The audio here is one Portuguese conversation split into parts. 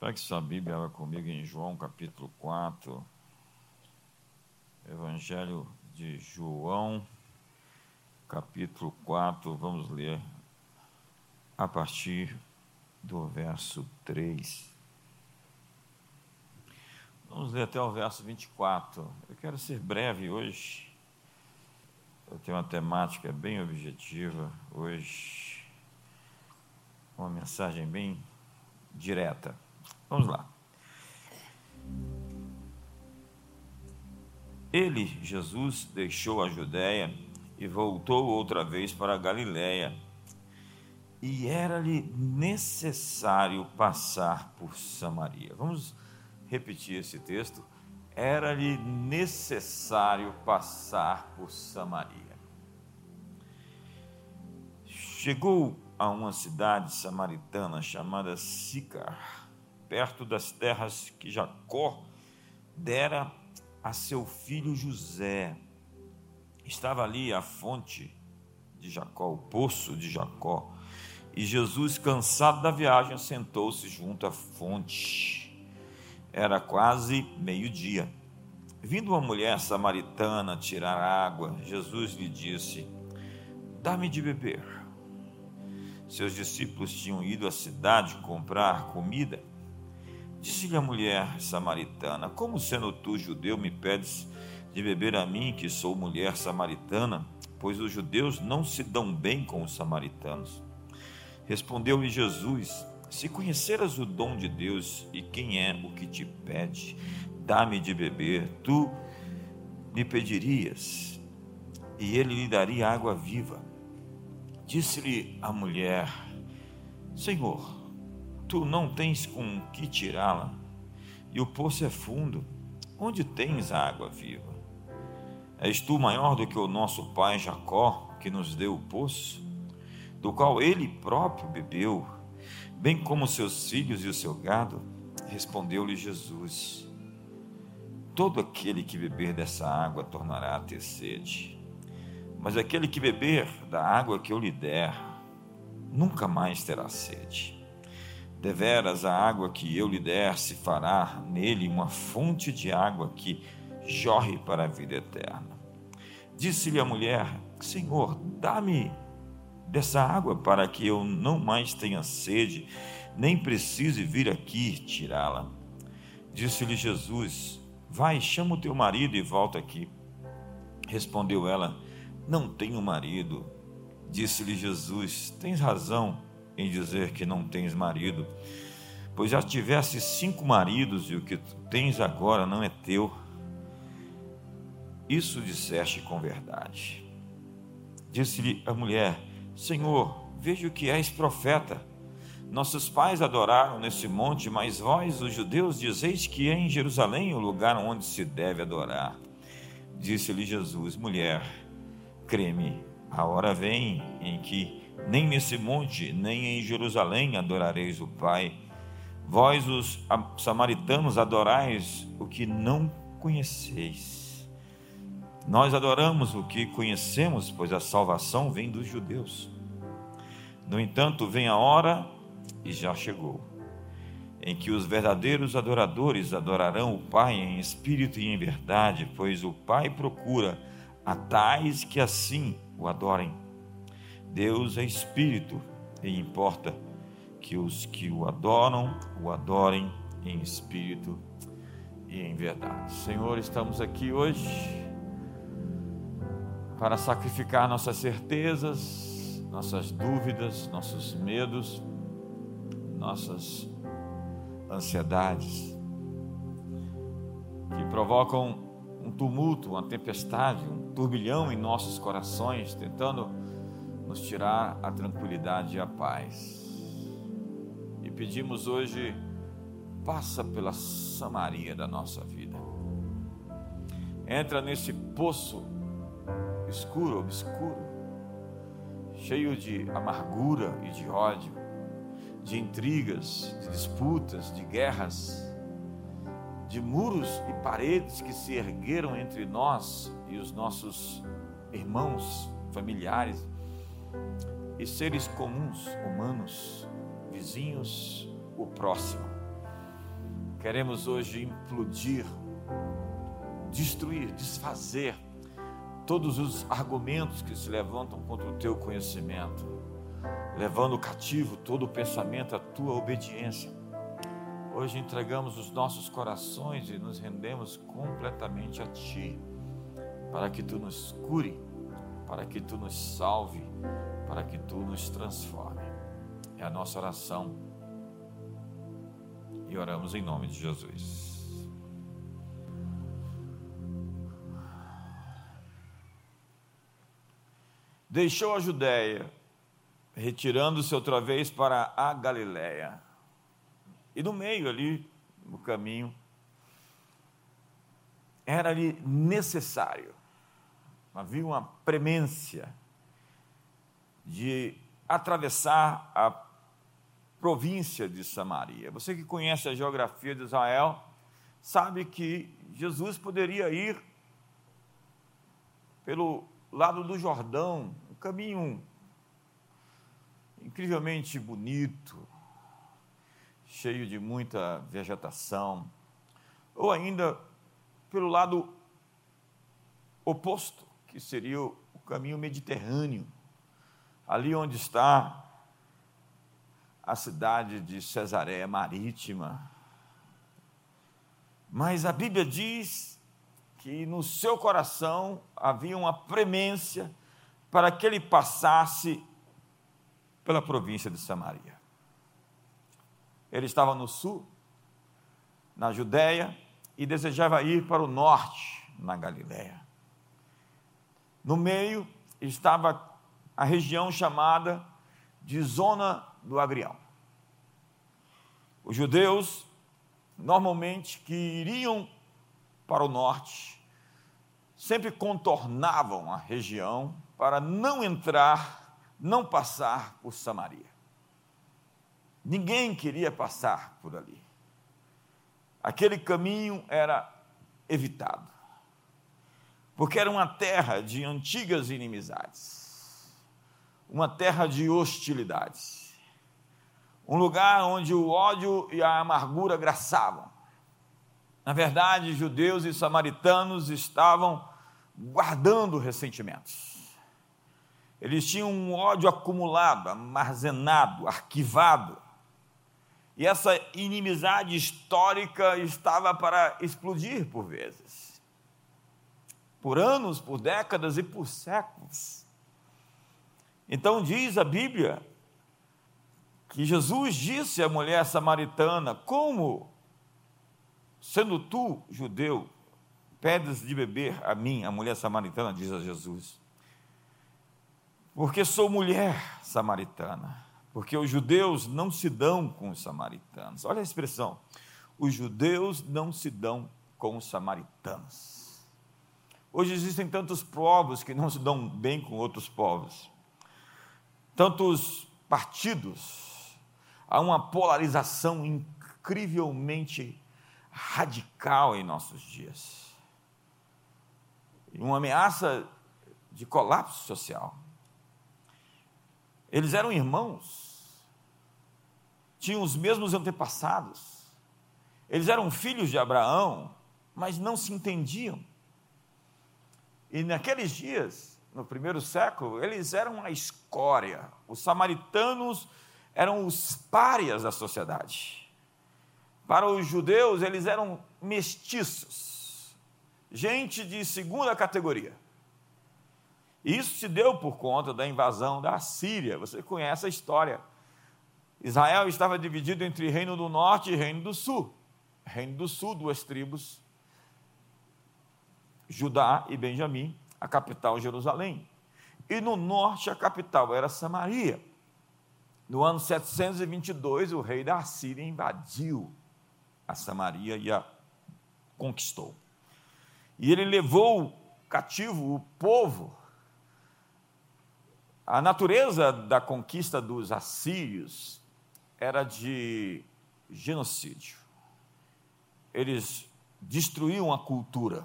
Pegue sua Bíblia comigo em João capítulo 4. Evangelho de João, capítulo 4. Vamos ler a partir do verso 3. Vamos ler até o verso 24. Eu quero ser breve hoje. Eu tenho uma temática bem objetiva hoje. Uma mensagem bem direta. Vamos lá. Ele, Jesus, deixou a Judéia e voltou outra vez para a Galiléia. E era-lhe necessário passar por Samaria. Vamos repetir esse texto. Era-lhe necessário passar por Samaria. Chegou a uma cidade samaritana chamada Sicar perto das terras que Jacó dera a seu filho José. Estava ali a fonte de Jacó, o poço de Jacó. E Jesus, cansado da viagem, sentou-se junto à fonte. Era quase meio-dia. Vindo uma mulher samaritana tirar água, Jesus lhe disse: Dá-me de beber. Seus discípulos tinham ido à cidade comprar comida Disse-lhe a mulher samaritana: Como sendo tu judeu me pedes de beber a mim, que sou mulher samaritana? Pois os judeus não se dão bem com os samaritanos. Respondeu-lhe Jesus: Se conheceras o dom de Deus e quem é o que te pede, dá-me de beber, tu lhe pedirias, e ele lhe daria água viva. Disse-lhe a mulher: Senhor, tu não tens com que tirá-la, e o poço é fundo, onde tens a água viva? És tu maior do que o nosso pai Jacó, que nos deu o poço, do qual ele próprio bebeu, bem como seus filhos e o seu gado? Respondeu-lhe Jesus: Todo aquele que beber dessa água tornará a ter sede, mas aquele que beber da água que eu lhe der, nunca mais terá sede. Deveras a água que eu lhe der se fará nele uma fonte de água que jorre para a vida eterna. Disse-lhe a mulher: Senhor, dá-me dessa água para que eu não mais tenha sede, nem precise vir aqui tirá-la. Disse-lhe Jesus: Vai, chama o teu marido e volta aqui. Respondeu ela: Não tenho marido. Disse-lhe Jesus: Tens razão em dizer que não tens marido, pois já tivesse cinco maridos e o que tens agora não é teu. Isso disseste com verdade. Disse-lhe a mulher: Senhor, vejo que és profeta. Nossos pais adoraram nesse monte, mas vós, os judeus, dizeis que é em Jerusalém o lugar onde se deve adorar. Disse-lhe Jesus: Mulher, creme, a hora vem em que nem nesse monte, nem em Jerusalém adorareis o Pai. Vós, os samaritanos, adorais o que não conheceis. Nós adoramos o que conhecemos, pois a salvação vem dos judeus. No entanto, vem a hora, e já chegou, em que os verdadeiros adoradores adorarão o Pai em espírito e em verdade, pois o Pai procura a tais que assim o adorem. Deus é espírito e importa que os que o adoram o adorem em espírito e em verdade. Senhor, estamos aqui hoje para sacrificar nossas certezas, nossas dúvidas, nossos medos, nossas ansiedades que provocam um tumulto, uma tempestade, um turbilhão em nossos corações, tentando nos tirar a tranquilidade e a paz. E pedimos hoje, passa pela Samaria da nossa vida. Entra nesse poço escuro, obscuro, cheio de amargura e de ódio, de intrigas, de disputas, de guerras, de muros e paredes que se ergueram entre nós e os nossos irmãos, familiares e seres comuns, humanos, vizinhos, o próximo. Queremos hoje implodir, destruir, desfazer todos os argumentos que se levantam contra o teu conhecimento, levando cativo todo o pensamento à tua obediência. Hoje entregamos os nossos corações e nos rendemos completamente a Ti, para que Tu nos cure, para que Tu nos salve, para que Tu nos transforme. É a nossa oração e oramos em nome de Jesus. deixou a Judéia, retirando-se outra vez para a Galiléia. E no meio ali, no caminho, era-lhe necessário, havia uma premência de atravessar a província de Samaria. Você que conhece a geografia de Israel, sabe que Jesus poderia ir pelo lado do Jordão, um caminho incrivelmente bonito, cheio de muita vegetação, ou ainda pelo lado oposto, que seria o caminho mediterrâneo, ali onde está a cidade de Cesareia Marítima. Mas a Bíblia diz que no seu coração havia uma premência para que ele passasse pela província de Samaria. Ele estava no sul, na Judéia, e desejava ir para o norte, na Galiléia. No meio estava a região chamada de Zona do Agrião. Os judeus, normalmente, que iriam para o norte, sempre contornavam a região para não entrar, não passar por Samaria. Ninguém queria passar por ali. Aquele caminho era evitado, porque era uma terra de antigas inimizades, uma terra de hostilidades, um lugar onde o ódio e a amargura graçavam na verdade, judeus e samaritanos estavam guardando ressentimentos. Eles tinham um ódio acumulado, armazenado, arquivado. E essa inimizade histórica estava para explodir por vezes. Por anos, por décadas e por séculos. Então diz a Bíblia que Jesus disse à mulher samaritana: Como Sendo tu judeu, pedes de beber a mim, a mulher samaritana, diz a Jesus. Porque sou mulher samaritana. Porque os judeus não se dão com os samaritanos. Olha a expressão. Os judeus não se dão com os samaritanos. Hoje existem tantos povos que não se dão bem com outros povos. Tantos partidos. Há uma polarização incrivelmente radical em nossos dias. Uma ameaça de colapso social. Eles eram irmãos, tinham os mesmos antepassados, eles eram filhos de Abraão, mas não se entendiam. E naqueles dias, no primeiro século, eles eram a escória. Os samaritanos eram os párias da sociedade. Para os judeus, eles eram mestiços, gente de segunda categoria. Isso se deu por conta da invasão da Síria. Você conhece a história. Israel estava dividido entre Reino do Norte e Reino do Sul. Reino do Sul, duas tribos, Judá e Benjamim, a capital Jerusalém. E no norte a capital era Samaria. No ano 722, o rei da Síria invadiu a Samaria e a conquistou. E ele levou cativo o povo. A natureza da conquista dos assírios era de genocídio. Eles destruíam a cultura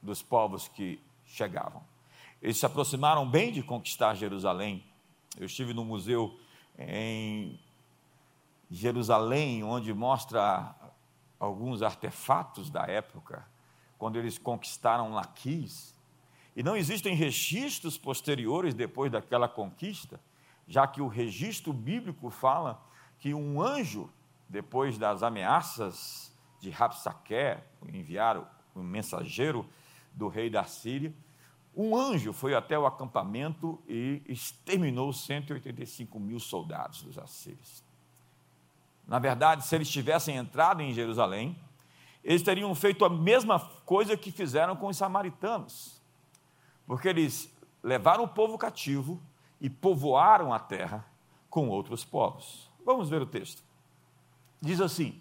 dos povos que chegavam. Eles se aproximaram bem de conquistar Jerusalém. Eu estive no museu em Jerusalém, onde mostra alguns artefatos da época, quando eles conquistaram Laquis, e não existem registros posteriores depois daquela conquista, já que o registro bíblico fala que um anjo, depois das ameaças de Rapsaque, enviar o mensageiro do rei da Síria, um anjo foi até o acampamento e exterminou 185 mil soldados dos assírios. Na verdade, se eles tivessem entrado em Jerusalém, eles teriam feito a mesma coisa que fizeram com os samaritanos, porque eles levaram o povo cativo e povoaram a terra com outros povos. Vamos ver o texto. Diz assim: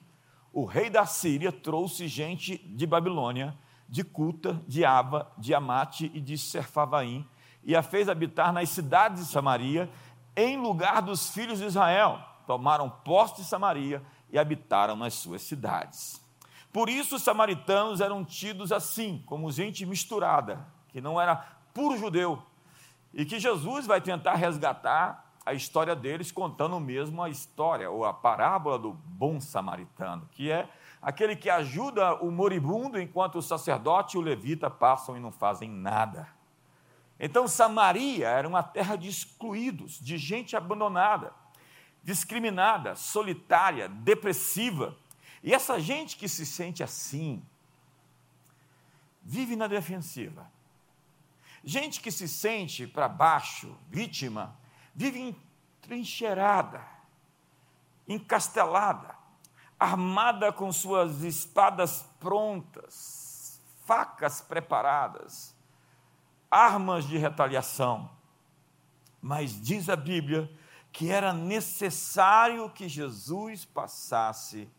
O rei da Síria trouxe gente de Babilônia, de Cuta, de Aba, de Amate e de Serfavaim, e a fez habitar nas cidades de Samaria, em lugar dos filhos de Israel tomaram posse de Samaria e habitaram nas suas cidades. Por isso os samaritanos eram tidos assim, como gente misturada, que não era puro judeu, e que Jesus vai tentar resgatar a história deles contando mesmo a história ou a parábola do bom samaritano, que é aquele que ajuda o moribundo enquanto o sacerdote e o levita passam e não fazem nada. Então Samaria era uma terra de excluídos, de gente abandonada discriminada, solitária, depressiva. E essa gente que se sente assim, vive na defensiva. Gente que se sente para baixo, vítima, vive entrincheirada, encastelada, armada com suas espadas prontas, facas preparadas, armas de retaliação. Mas diz a Bíblia que era necessário que Jesus passasse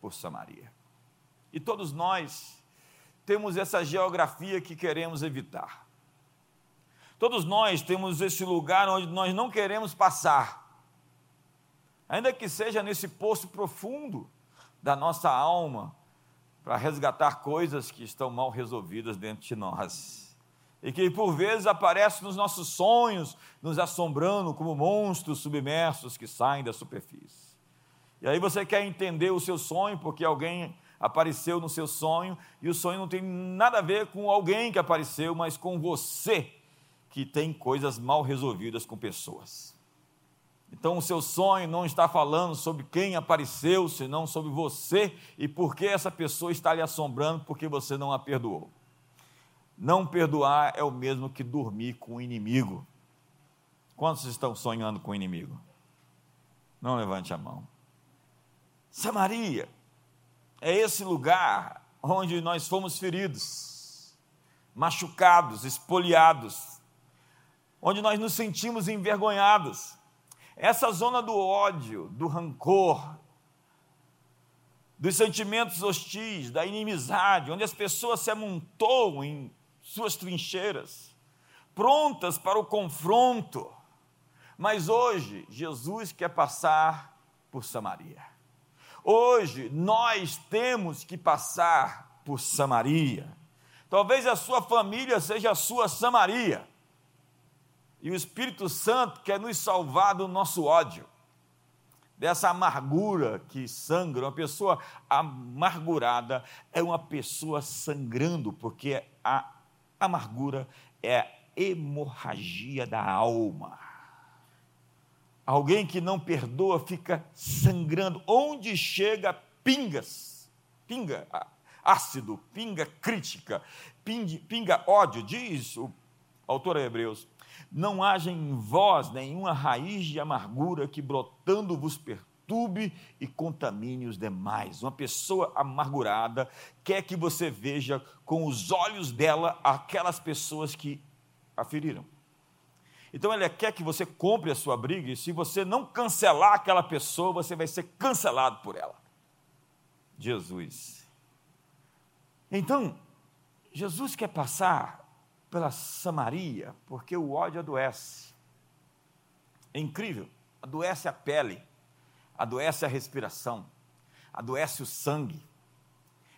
por Samaria. E todos nós temos essa geografia que queremos evitar. Todos nós temos esse lugar onde nós não queremos passar, ainda que seja nesse poço profundo da nossa alma, para resgatar coisas que estão mal resolvidas dentro de nós e que por vezes aparece nos nossos sonhos, nos assombrando como monstros submersos que saem da superfície. E aí você quer entender o seu sonho porque alguém apareceu no seu sonho e o sonho não tem nada a ver com alguém que apareceu, mas com você que tem coisas mal resolvidas com pessoas. Então o seu sonho não está falando sobre quem apareceu, senão sobre você e por que essa pessoa está lhe assombrando porque você não a perdoou. Não perdoar é o mesmo que dormir com o inimigo. Quantos estão sonhando com o inimigo? Não levante a mão. Samaria é esse lugar onde nós fomos feridos, machucados, espoliados, onde nós nos sentimos envergonhados. Essa zona do ódio, do rancor, dos sentimentos hostis, da inimizade, onde as pessoas se amontoam em suas trincheiras, prontas para o confronto. Mas hoje, Jesus quer passar por Samaria. Hoje, nós temos que passar por Samaria. Talvez a sua família seja a sua Samaria. E o Espírito Santo quer nos salvar do nosso ódio, dessa amargura que sangra. Uma pessoa amargurada é uma pessoa sangrando, porque a Amargura é a hemorragia da alma. Alguém que não perdoa fica sangrando. Onde chega, pingas, pinga ácido, pinga crítica, pinga, pinga ódio, diz o autor a Hebreus. Não haja em vós nenhuma raiz de amargura que brotando vos perturbe e contamine os demais. Uma pessoa amargurada quer que você veja com os olhos dela aquelas pessoas que a feriram. Então ela quer que você compre a sua briga e se você não cancelar aquela pessoa, você vai ser cancelado por ela. Jesus. Então, Jesus quer passar pela Samaria, porque o ódio adoece. É incrível, adoece a pele adoece a respiração, adoece o sangue,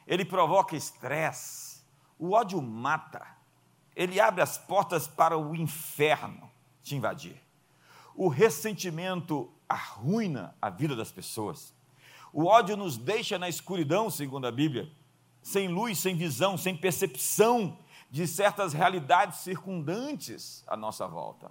ele provoca estresse, o ódio mata, ele abre as portas para o inferno te invadir. O ressentimento arruina a vida das pessoas. O ódio nos deixa na escuridão, segundo a Bíblia, sem luz, sem visão, sem percepção de certas realidades circundantes à nossa volta.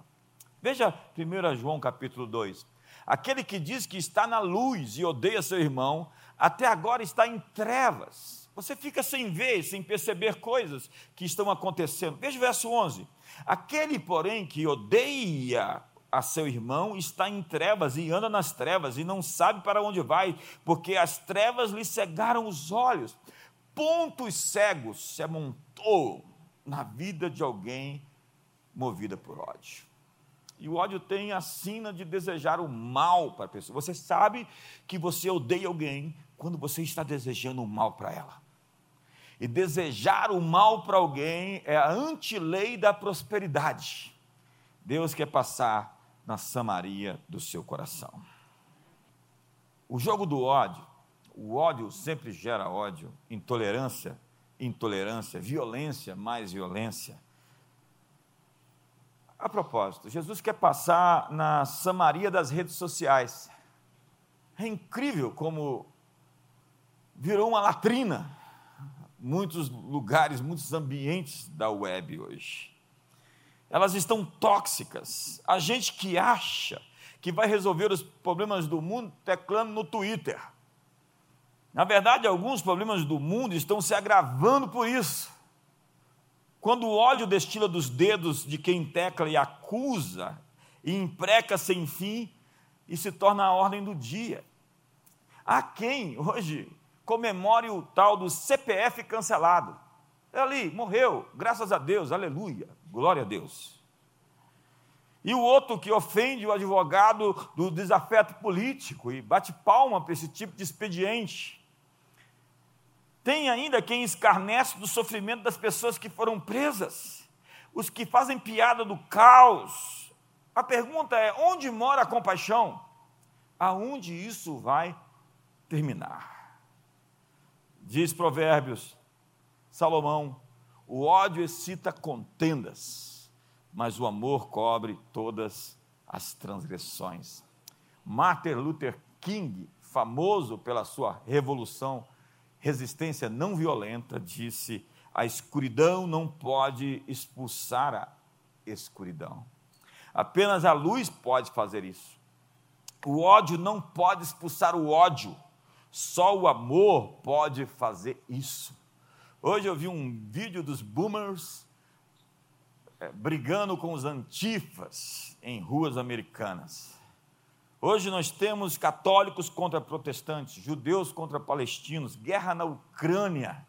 Veja 1 João capítulo 2. Aquele que diz que está na luz e odeia seu irmão, até agora está em trevas. Você fica sem ver, sem perceber coisas que estão acontecendo. Veja o verso 11. Aquele, porém, que odeia a seu irmão está em trevas e anda nas trevas e não sabe para onde vai, porque as trevas lhe cegaram os olhos. Pontos cegos se amontou na vida de alguém movida por ódio. E o ódio tem a sina de desejar o mal para a pessoa. Você sabe que você odeia alguém quando você está desejando o mal para ela. E desejar o mal para alguém é a antilei da prosperidade. Deus quer passar na Samaria do seu coração. O jogo do ódio, o ódio sempre gera ódio, intolerância, intolerância, violência, mais violência. A propósito, Jesus quer passar na Samaria das redes sociais. É incrível como virou uma latrina muitos lugares, muitos ambientes da web hoje. Elas estão tóxicas. A gente que acha que vai resolver os problemas do mundo teclando no Twitter. Na verdade, alguns problemas do mundo estão se agravando por isso. Quando o ódio destila dos dedos de quem tecla e acusa, e impreca sem fim, e se torna a ordem do dia. Há quem hoje comemore o tal do CPF cancelado. É ali, morreu, graças a Deus, aleluia, glória a Deus. E o outro que ofende o advogado do desafeto político e bate palma para esse tipo de expediente. Tem ainda quem escarnece do sofrimento das pessoas que foram presas, os que fazem piada do caos. A pergunta é: onde mora a compaixão? Aonde isso vai terminar? Diz Provérbios, Salomão: o ódio excita contendas, mas o amor cobre todas as transgressões. Martin Luther King, famoso pela sua revolução, resistência não violenta, disse: a escuridão não pode expulsar a escuridão. Apenas a luz pode fazer isso. O ódio não pode expulsar o ódio. Só o amor pode fazer isso. Hoje eu vi um vídeo dos boomers é, brigando com os antifas em ruas americanas. Hoje nós temos católicos contra protestantes, judeus contra palestinos, guerra na Ucrânia.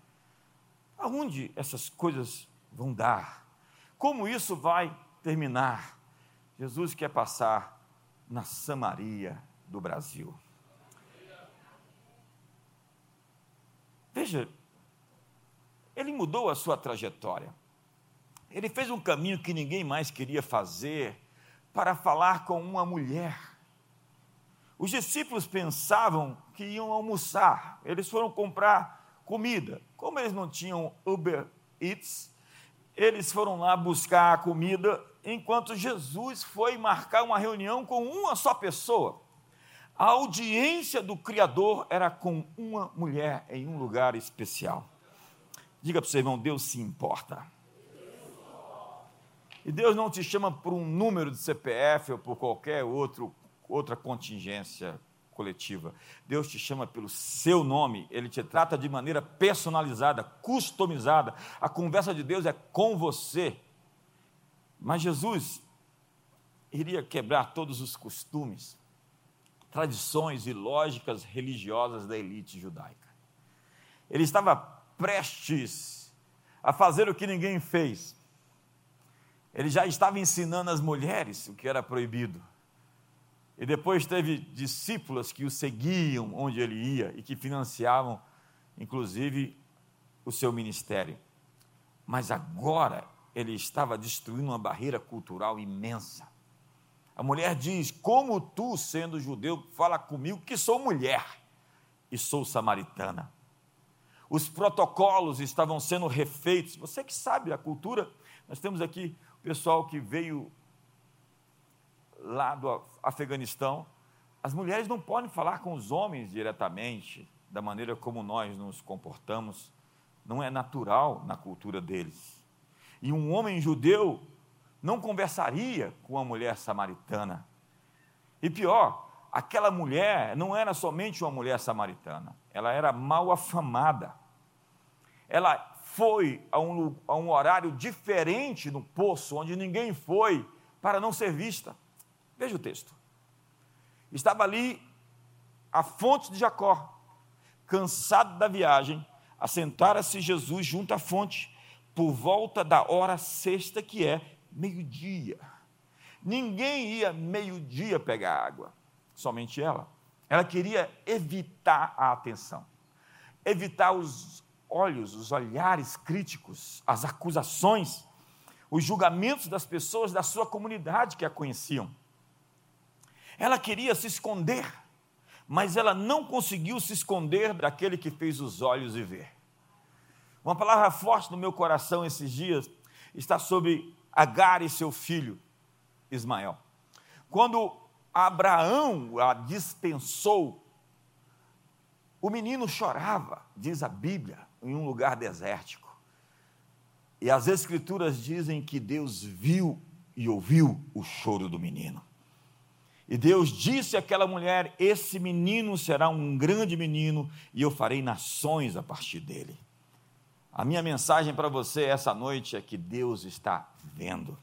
Aonde essas coisas vão dar? Como isso vai terminar? Jesus quer passar na Samaria do Brasil. Veja, ele mudou a sua trajetória. Ele fez um caminho que ninguém mais queria fazer para falar com uma mulher. Os discípulos pensavam que iam almoçar, eles foram comprar comida. Como eles não tinham Uber Eats, eles foram lá buscar a comida, enquanto Jesus foi marcar uma reunião com uma só pessoa. A audiência do Criador era com uma mulher em um lugar especial. Diga para o seu irmão: Deus se importa. E Deus não te chama por um número de CPF ou por qualquer outro, outra contingência coletiva. Deus te chama pelo seu nome, ele te trata de maneira personalizada, customizada. A conversa de Deus é com você. Mas Jesus iria quebrar todos os costumes tradições e lógicas religiosas da elite judaica. Ele estava prestes a fazer o que ninguém fez. Ele já estava ensinando as mulheres o que era proibido. E depois teve discípulas que o seguiam onde ele ia e que financiavam, inclusive, o seu ministério. Mas agora ele estava destruindo uma barreira cultural imensa. A mulher diz: Como tu, sendo judeu, fala comigo que sou mulher e sou samaritana? Os protocolos estavam sendo refeitos. Você que sabe a cultura, nós temos aqui o pessoal que veio lá do Afeganistão, As mulheres não podem falar com os homens diretamente, da maneira como nós nos comportamos, não é natural na cultura deles. E um homem judeu não conversaria com uma mulher samaritana. E pior, aquela mulher não era somente uma mulher samaritana, ela era mal afamada. Ela foi a um, a um horário diferente no poço, onde ninguém foi, para não ser vista. Veja o texto. Estava ali a fonte de Jacó, cansado da viagem, assentara-se Jesus junto à fonte, por volta da hora sexta, que é meio-dia. Ninguém ia meio-dia pegar água, somente ela. Ela queria evitar a atenção, evitar os olhos, os olhares críticos, as acusações, os julgamentos das pessoas da sua comunidade que a conheciam. Ela queria se esconder, mas ela não conseguiu se esconder daquele que fez os olhos e ver. Uma palavra forte no meu coração esses dias está sobre Agar e seu filho Ismael. Quando Abraão a dispensou, o menino chorava, diz a Bíblia, em um lugar desértico. E as Escrituras dizem que Deus viu e ouviu o choro do menino. E Deus disse àquela mulher: Esse menino será um grande menino e eu farei nações a partir dele. A minha mensagem para você essa noite é que Deus está vendo.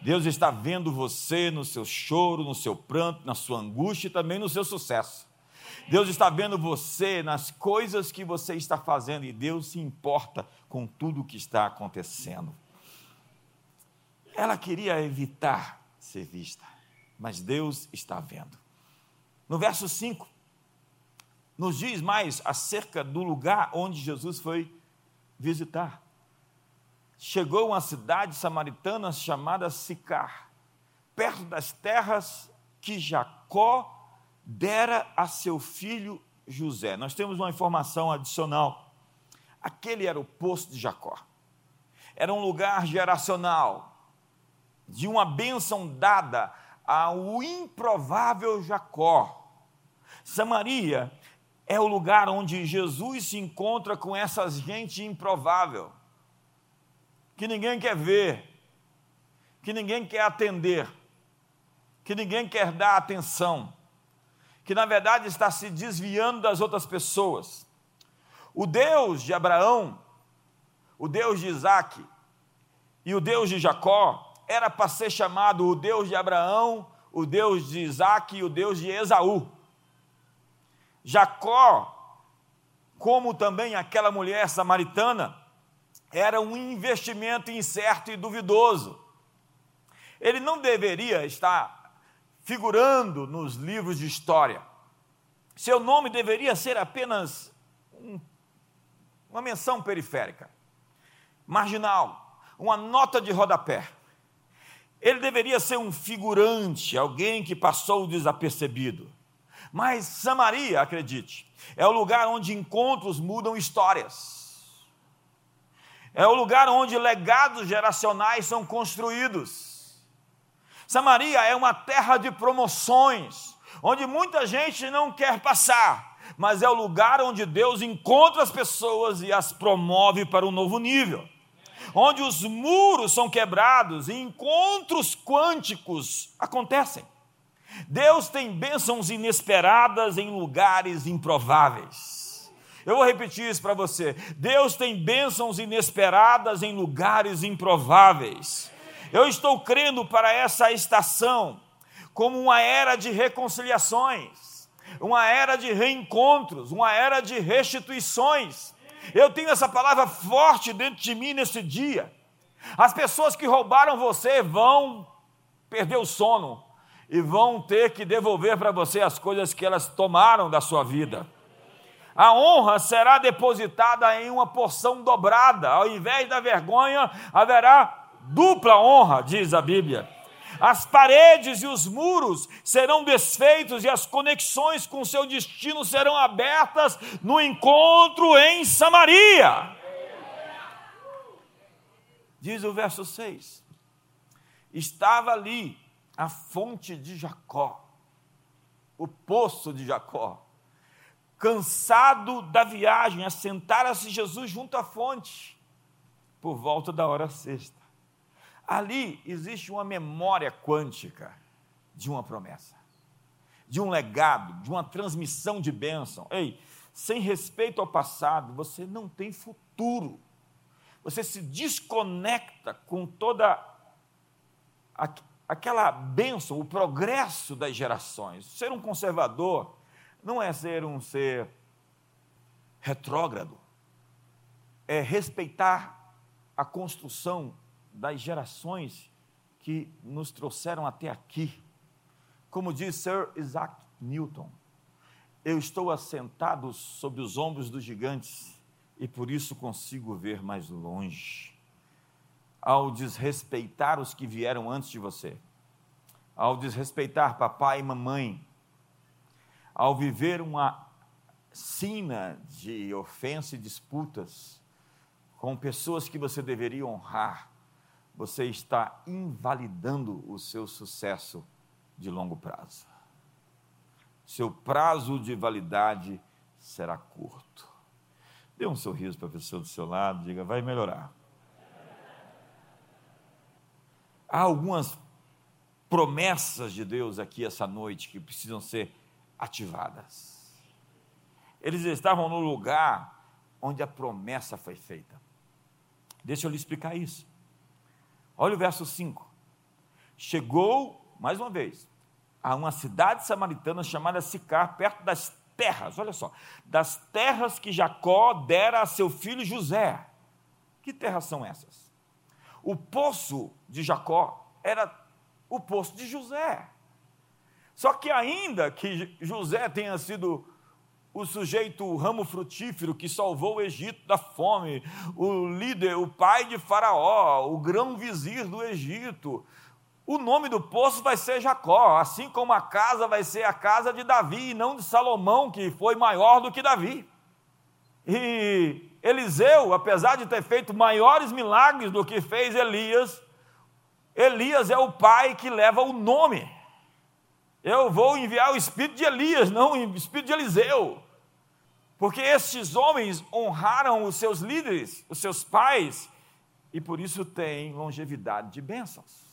Deus está vendo você no seu choro, no seu pranto, na sua angústia e também no seu sucesso. Deus está vendo você nas coisas que você está fazendo e Deus se importa com tudo o que está acontecendo. Ela queria evitar ser vista mas Deus está vendo. No verso 5, nos diz mais acerca do lugar onde Jesus foi visitar. Chegou a uma cidade samaritana chamada Sicar, perto das terras que Jacó dera a seu filho José. Nós temos uma informação adicional. Aquele era o poço de Jacó. Era um lugar geracional, de uma bênção dada ao improvável Jacó. Samaria é o lugar onde Jesus se encontra com essa gente improvável, que ninguém quer ver, que ninguém quer atender, que ninguém quer dar atenção, que na verdade está se desviando das outras pessoas. O Deus de Abraão, o Deus de Isaac e o Deus de Jacó era para ser chamado o Deus de Abraão, o Deus de Isaac e o Deus de Esaú. Jacó, como também aquela mulher samaritana, era um investimento incerto e duvidoso. Ele não deveria estar figurando nos livros de história. Seu nome deveria ser apenas um, uma menção periférica, marginal, uma nota de rodapé. Ele deveria ser um figurante, alguém que passou desapercebido. Mas Samaria, acredite, é o lugar onde encontros mudam histórias. É o lugar onde legados geracionais são construídos. Samaria é uma terra de promoções, onde muita gente não quer passar, mas é o lugar onde Deus encontra as pessoas e as promove para um novo nível onde os muros são quebrados e encontros quânticos acontecem. Deus tem bênçãos inesperadas em lugares improváveis. Eu vou repetir isso para você. Deus tem bênçãos inesperadas em lugares improváveis. Eu estou crendo para essa estação como uma era de reconciliações, uma era de reencontros, uma era de restituições eu tenho essa palavra forte dentro de mim nesse dia. As pessoas que roubaram você vão perder o sono e vão ter que devolver para você as coisas que elas tomaram da sua vida. A honra será depositada em uma porção dobrada, ao invés da vergonha, haverá dupla honra, diz a Bíblia as paredes e os muros serão desfeitos e as conexões com seu destino serão abertas no encontro em Samaria. Diz o verso 6: Estava ali a fonte de Jacó, o poço de Jacó. Cansado da viagem, assentara-se Jesus junto à fonte, por volta da hora sexta. Ali existe uma memória quântica de uma promessa, de um legado, de uma transmissão de bênção. Ei, sem respeito ao passado, você não tem futuro. Você se desconecta com toda aquela bênção, o progresso das gerações. Ser um conservador não é ser um ser retrógrado, é respeitar a construção das gerações que nos trouxeram até aqui. Como diz Sir Isaac Newton, eu estou assentado sobre os ombros dos gigantes e por isso consigo ver mais longe. Ao desrespeitar os que vieram antes de você, ao desrespeitar papai e mamãe, ao viver uma sina de ofensa e disputas com pessoas que você deveria honrar, você está invalidando o seu sucesso de longo prazo. Seu prazo de validade será curto. Dê um sorriso para a pessoa do seu lado, diga, vai melhorar. Há algumas promessas de Deus aqui essa noite que precisam ser ativadas. Eles estavam no lugar onde a promessa foi feita. Deixa eu lhe explicar isso. Olha o verso 5. Chegou, mais uma vez, a uma cidade samaritana chamada Sicar, perto das terras, olha só, das terras que Jacó dera a seu filho José. Que terras são essas? O poço de Jacó era o poço de José. Só que ainda que José tenha sido o sujeito, o ramo frutífero que salvou o Egito da fome, o líder, o pai de Faraó, o grão vizir do Egito, o nome do poço vai ser Jacó, assim como a casa vai ser a casa de Davi e não de Salomão, que foi maior do que Davi. E Eliseu, apesar de ter feito maiores milagres do que fez Elias, Elias é o pai que leva o nome. Eu vou enviar o espírito de Elias, não o espírito de Eliseu. Porque estes homens honraram os seus líderes, os seus pais, e por isso têm longevidade de bênçãos.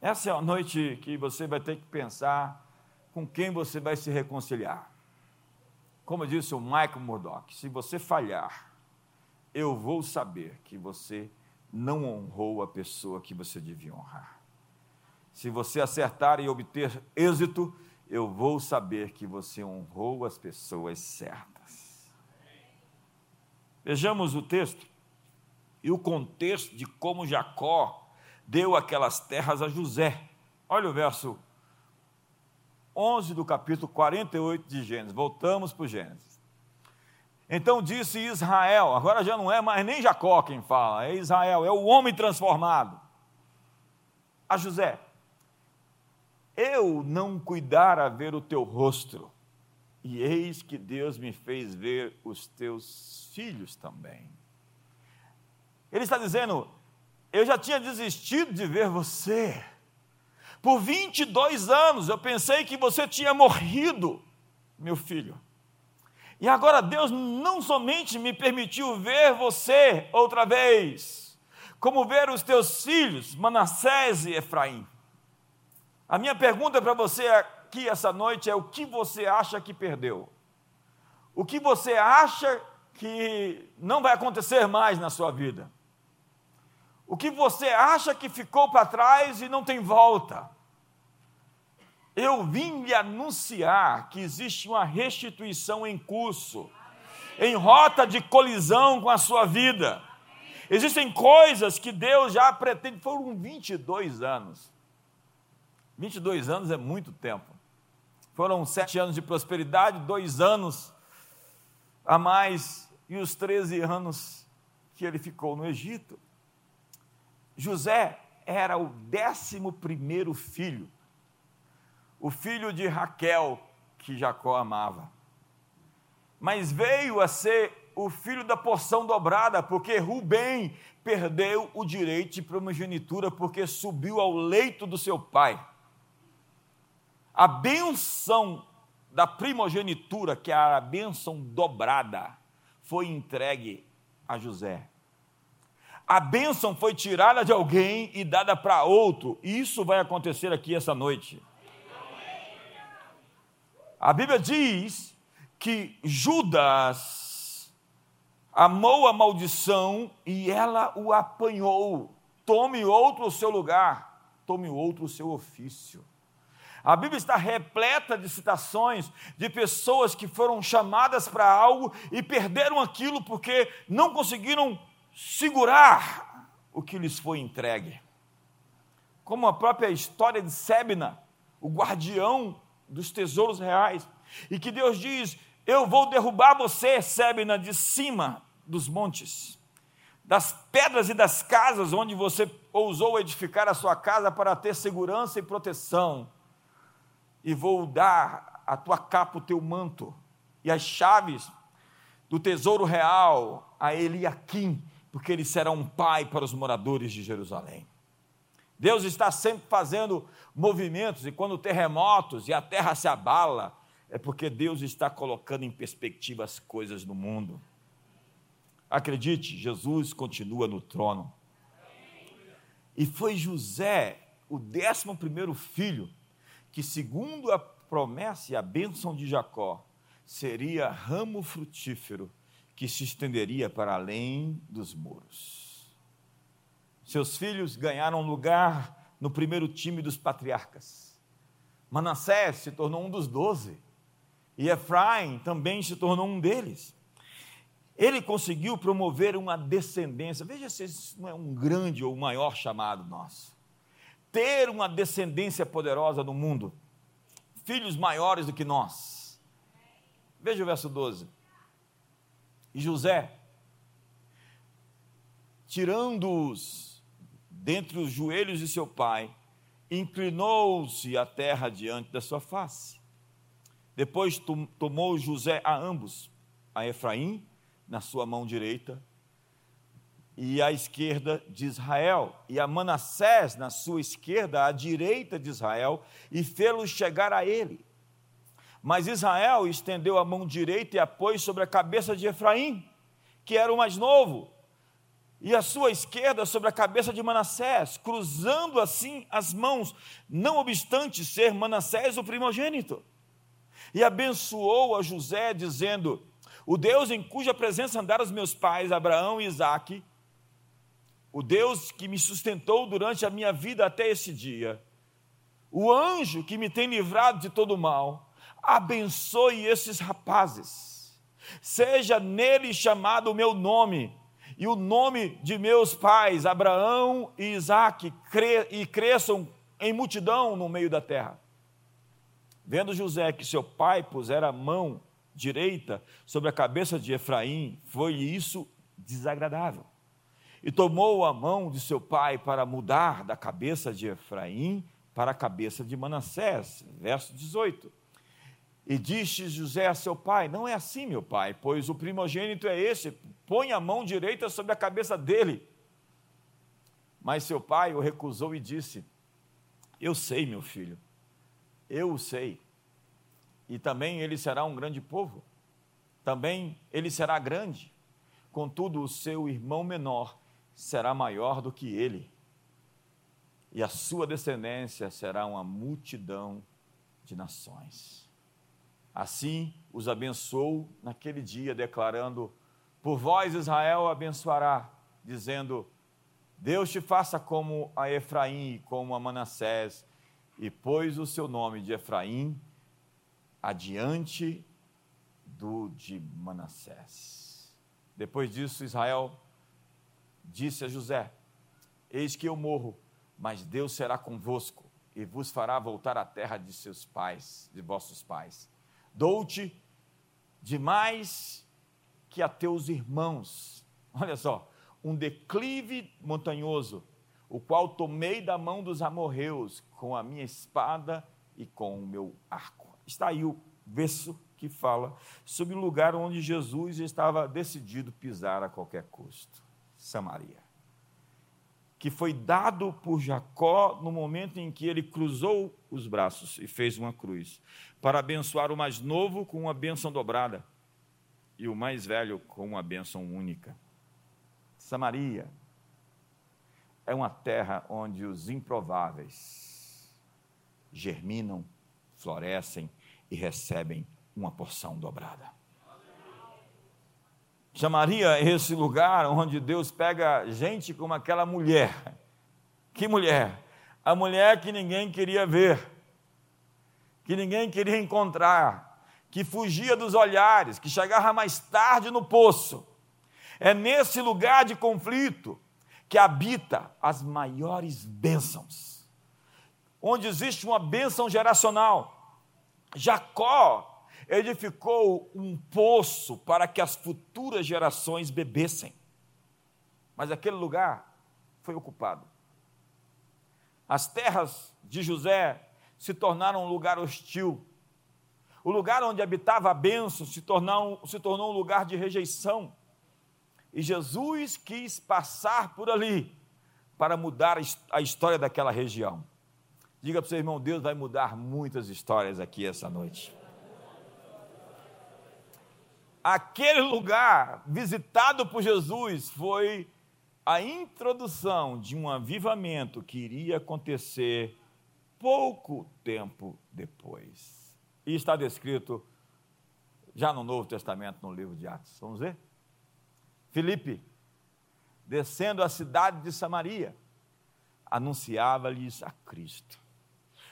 Essa é a noite que você vai ter que pensar com quem você vai se reconciliar. Como disse o Michael Murdoch, se você falhar, eu vou saber que você não honrou a pessoa que você devia honrar. Se você acertar e obter êxito, eu vou saber que você honrou as pessoas certas. Vejamos o texto e o contexto de como Jacó deu aquelas terras a José. Olha o verso 11 do capítulo 48 de Gênesis. Voltamos para Gênesis. Então disse Israel, agora já não é mais nem Jacó quem fala, é Israel, é o homem transformado. A José, eu não cuidara ver o teu rosto, e eis que Deus me fez ver os teus filhos também. Ele está dizendo: eu já tinha desistido de ver você. Por 22 anos eu pensei que você tinha morrido, meu filho. E agora Deus não somente me permitiu ver você outra vez, como ver os teus filhos, Manassés e Efraim. A minha pergunta para você aqui essa noite é: o que você acha que perdeu? O que você acha que não vai acontecer mais na sua vida? o que você acha que ficou para trás e não tem volta. Eu vim lhe anunciar que existe uma restituição em curso, em rota de colisão com a sua vida. Existem coisas que Deus já pretende, foram 22 anos. 22 anos é muito tempo. Foram sete anos de prosperidade, dois anos a mais, e os 13 anos que ele ficou no Egito. José era o décimo primeiro filho, o filho de Raquel, que Jacó amava. Mas veio a ser o filho da porção dobrada, porque Rubem perdeu o direito de primogenitura, porque subiu ao leito do seu pai. A bênção da primogenitura, que era a bênção dobrada, foi entregue a José. A bênção foi tirada de alguém e dada para outro. Isso vai acontecer aqui essa noite. A Bíblia diz que Judas amou a maldição e ela o apanhou. Tome outro o seu lugar, tome outro o seu ofício. A Bíblia está repleta de citações de pessoas que foram chamadas para algo e perderam aquilo porque não conseguiram segurar o que lhes foi entregue. Como a própria história de Sebna, o guardião dos tesouros reais, e que Deus diz: Eu vou derrubar você, Sebna, de cima dos montes, das pedras e das casas onde você ousou edificar a sua casa para ter segurança e proteção, e vou dar a tua capa, o teu manto, e as chaves do tesouro real a Eliakim, porque ele será um pai para os moradores de Jerusalém. Deus está sempre fazendo movimentos, e quando terremotos e a terra se abala, é porque Deus está colocando em perspectiva as coisas no mundo. Acredite, Jesus continua no trono. E foi José, o décimo primeiro filho, que, segundo a promessa e a bênção de Jacó, seria ramo frutífero que se estenderia para além dos muros. Seus filhos ganharam lugar no primeiro time dos patriarcas. Manassés se tornou um dos doze, e Efraim também se tornou um deles. Ele conseguiu promover uma descendência. Veja se isso não é um grande ou maior chamado nosso. Ter uma descendência poderosa no mundo, filhos maiores do que nós. Veja o verso 12. E José, tirando-os dentre os joelhos de seu pai, inclinou-se à terra diante da sua face. Depois tomou José a ambos, a Efraim na sua mão direita e à esquerda de Israel, e a Manassés na sua esquerda, à direita de Israel, e fê-los chegar a ele. Mas Israel estendeu a mão direita e a pôs sobre a cabeça de Efraim, que era o mais novo, e a sua esquerda sobre a cabeça de Manassés, cruzando assim as mãos, não obstante ser Manassés o primogênito. E abençoou a José, dizendo: O Deus em cuja presença andaram os meus pais, Abraão e Isaque, o Deus que me sustentou durante a minha vida até esse dia, o anjo que me tem livrado de todo mal, abençoe esses rapazes, seja nele chamado o meu nome, e o nome de meus pais, Abraão e Isaac, cre e cresçam em multidão no meio da terra. Vendo José que seu pai pusera a mão direita sobre a cabeça de Efraim, foi isso desagradável. E tomou a mão de seu pai para mudar da cabeça de Efraim para a cabeça de Manassés. Verso 18. E disse José a seu pai: Não é assim, meu pai, pois o primogênito é esse, põe a mão direita sobre a cabeça dele. Mas seu pai o recusou e disse: Eu sei, meu filho, eu o sei. E também ele será um grande povo, também ele será grande, contudo, o seu irmão menor será maior do que ele, e a sua descendência será uma multidão de nações. Assim os abençoou naquele dia, declarando: Por vós Israel abençoará, dizendo: Deus te faça como a Efraim e como a Manassés, e pôs o seu nome de Efraim adiante do de Manassés. Depois disso, Israel disse a José: Eis que eu morro, mas Deus será convosco e vos fará voltar à terra de seus pais, de vossos pais Dou-te de mais que a teus irmãos. Olha só, um declive montanhoso, o qual tomei da mão dos amorreus com a minha espada e com o meu arco. Está aí o verso que fala sobre o lugar onde Jesus estava decidido pisar a qualquer custo Samaria. que foi dado por Jacó no momento em que ele cruzou os braços e fez uma cruz, para abençoar o mais novo com uma bênção dobrada e o mais velho com uma bênção única. Samaria é uma terra onde os improváveis germinam, florescem e recebem uma porção dobrada. Chamaria esse lugar onde Deus pega gente como aquela mulher. Que mulher? A mulher que ninguém queria ver, que ninguém queria encontrar, que fugia dos olhares, que chegava mais tarde no poço. É nesse lugar de conflito que habita as maiores bênçãos, onde existe uma bênção geracional. Jacó edificou um poço para que as futuras gerações bebessem. Mas aquele lugar foi ocupado. As terras de José se tornaram um lugar hostil. O lugar onde habitava a bênção se tornou, se tornou um lugar de rejeição. E Jesus quis passar por ali para mudar a história daquela região. Diga para o seu irmão, Deus vai mudar muitas histórias aqui essa noite aquele lugar visitado por Jesus foi a introdução de um avivamento que iria acontecer pouco tempo depois. E está descrito já no Novo Testamento, no livro de Atos. Vamos ver? Filipe, descendo a cidade de Samaria, anunciava-lhes a Cristo.